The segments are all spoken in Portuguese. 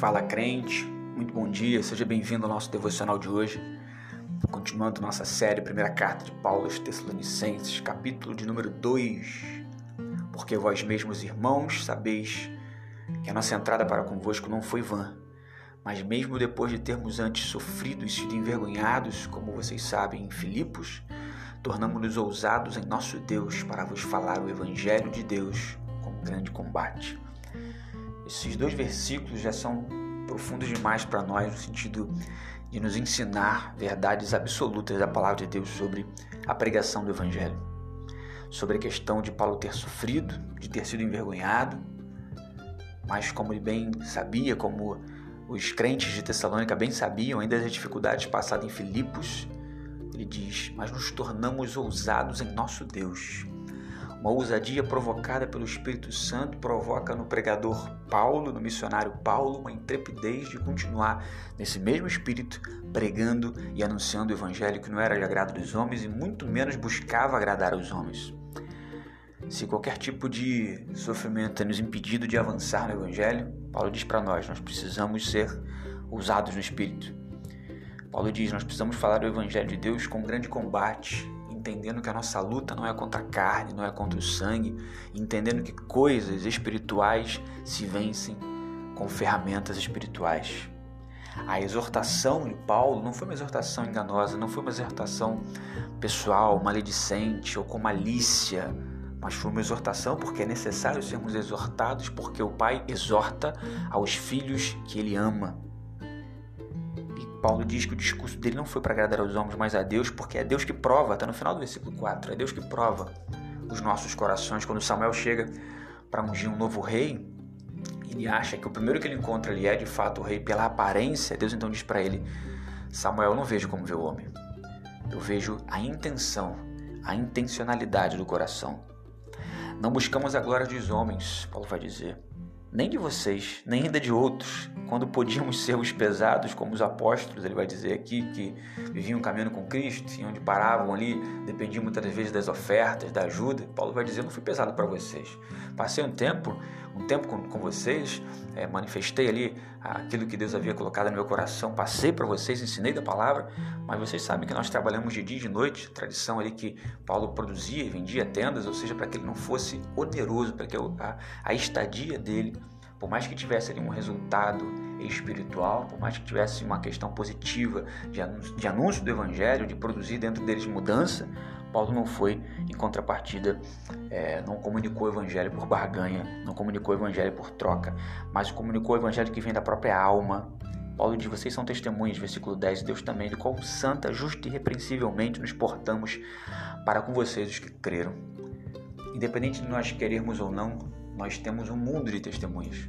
Fala crente, muito bom dia, seja bem-vindo ao nosso devocional de hoje. Continuando nossa série, primeira carta de Paulo aos Tessalonicenses, capítulo de número 2. Porque vós mesmos, irmãos, sabeis que a nossa entrada para convosco não foi vã, mas mesmo depois de termos antes sofrido e sido envergonhados, como vocês sabem, em Filipos, tornamos-nos ousados em nosso Deus para vos falar o Evangelho de Deus com grande combate esses dois versículos já são profundos demais para nós no sentido de nos ensinar verdades absolutas da palavra de Deus sobre a pregação do Evangelho, sobre a questão de Paulo ter sofrido, de ter sido envergonhado, mas como ele bem sabia, como os crentes de Tessalônica bem sabiam, ainda as dificuldades passadas em Filipos, ele diz: Mas nos tornamos ousados em nosso Deus uma ousadia provocada pelo Espírito Santo provoca no pregador Paulo, no missionário Paulo, uma intrepidez de continuar nesse mesmo espírito, pregando e anunciando o evangelho que não era de agrado dos homens e muito menos buscava agradar aos homens. Se qualquer tipo de sofrimento é nos impedido de avançar no evangelho, Paulo diz para nós, nós precisamos ser usados no espírito. Paulo diz, nós precisamos falar do evangelho de Deus com grande combate, entendendo que a nossa luta não é contra a carne, não é contra o sangue, entendendo que coisas espirituais se vencem com ferramentas espirituais. A exortação de Paulo não foi uma exortação enganosa, não foi uma exortação pessoal, maledicente ou com malícia, mas foi uma exortação porque é necessário sermos exortados, porque o Pai exorta aos filhos que ele ama. Paulo diz que o discurso dele não foi para agradar aos homens, mas a Deus, porque é Deus que prova, está no final do versículo 4, é Deus que prova os nossos corações. Quando Samuel chega para ungir um novo rei, ele acha que o primeiro que ele encontra ali é de fato o rei pela aparência. Deus então diz para ele: Samuel, eu não vejo como vê o homem, eu vejo a intenção, a intencionalidade do coração. Não buscamos a glória dos homens, Paulo vai dizer, nem de vocês, nem ainda de outros, quando podíamos ser os pesados, como os apóstolos, ele vai dizer aqui, que viviam caminhando com Cristo, e onde paravam ali, dependiam muitas vezes das ofertas, da ajuda. Paulo vai dizer: não fui pesado para vocês. Passei um tempo, um tempo com, com vocês, é, manifestei ali aquilo que Deus havia colocado no meu coração, passei para vocês, ensinei da palavra, mas vocês sabem que nós trabalhamos de dia e de noite, tradição ali que Paulo produzia e vendia tendas, ou seja, para que ele não fosse oneroso, para que a, a estadia dele por mais que tivesse ali um resultado espiritual, por mais que tivesse uma questão positiva de anúncio, de anúncio do evangelho, de produzir dentro deles mudança, Paulo não foi em contrapartida, é, não comunicou o evangelho por barganha, não comunicou o evangelho por troca, mas comunicou o evangelho que vem da própria alma. Paulo diz: Vocês são testemunhas, versículo 10, Deus também, do qual santa, justa e irrepreensivelmente nos portamos para com vocês os que creram. Independente de nós querermos ou não, nós temos um mundo de testemunhas.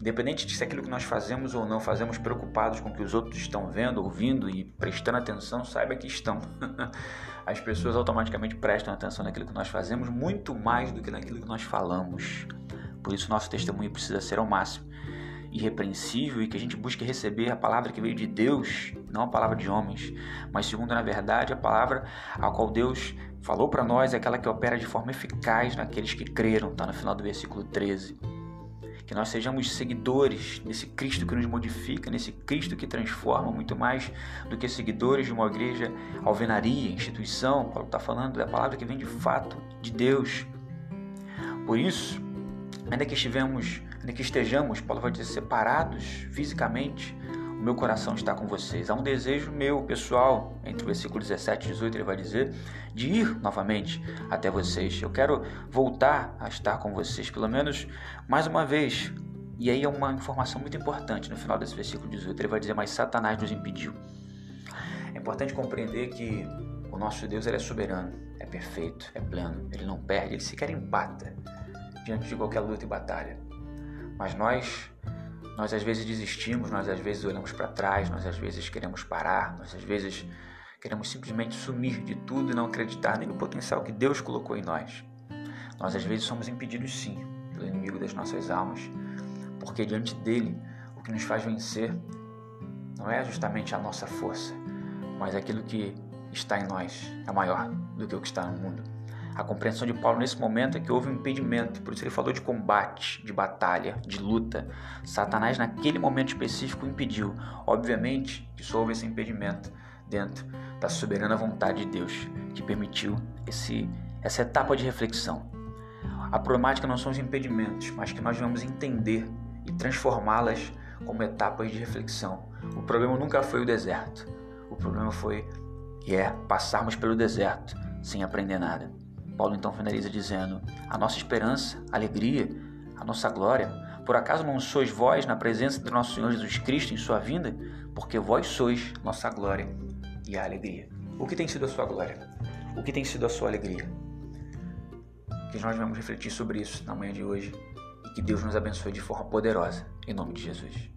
Independente de se aquilo que nós fazemos ou não fazemos preocupados com o que os outros estão vendo, ouvindo e prestando atenção, saiba que estão. As pessoas automaticamente prestam atenção naquilo que nós fazemos muito mais do que naquilo que nós falamos. Por isso, nosso testemunho precisa ser ao máximo irrepreensível e que a gente busque receber a palavra que veio de Deus, não a palavra de homens, mas segundo na verdade a palavra a qual Deus falou para nós, é aquela que opera de forma eficaz naqueles que creram, está no final do versículo 13. Que nós sejamos seguidores desse Cristo que nos modifica, nesse Cristo que transforma muito mais do que seguidores de uma igreja alvenaria, instituição. Paulo está falando da palavra que vem de fato de Deus. Por isso, ainda que estivemos ainda que estejamos, Paulo vai dizer, separados fisicamente, o meu coração está com vocês. Há um desejo meu, pessoal, entre o versículo 17 e 18, ele vai dizer, de ir novamente até vocês. Eu quero voltar a estar com vocês, pelo menos mais uma vez. E aí é uma informação muito importante no final desse versículo 18. Ele vai dizer, mas Satanás nos impediu. É importante compreender que o nosso Deus ele é soberano, é perfeito, é pleno, ele não perde, ele sequer empata diante de qualquer luta e batalha. Mas nós, nós às vezes desistimos, nós às vezes olhamos para trás, nós às vezes queremos parar, nós às vezes queremos simplesmente sumir de tudo e não acreditar nem no potencial que Deus colocou em nós. Nós às vezes somos impedidos sim pelo inimigo das nossas almas, porque diante dele o que nos faz vencer não é justamente a nossa força, mas aquilo que está em nós é maior do que o que está no mundo. A compreensão de Paulo nesse momento é que houve um impedimento, por isso ele falou de combate, de batalha, de luta. Satanás, naquele momento específico, impediu. Obviamente que só houve esse impedimento dentro da soberana vontade de Deus, que permitiu esse, essa etapa de reflexão. A problemática não são os impedimentos, mas que nós vamos entender e transformá-las como etapas de reflexão. O problema nunca foi o deserto. O problema foi e é passarmos pelo deserto sem aprender nada. Paulo então finaliza dizendo: A nossa esperança, alegria, a nossa glória, por acaso não sois vós na presença do nosso Senhor Jesus Cristo em sua vinda? Porque vós sois nossa glória e a alegria. O que tem sido a sua glória? O que tem sido a sua alegria? Que nós vamos refletir sobre isso na manhã de hoje e que Deus nos abençoe de forma poderosa. Em nome de Jesus.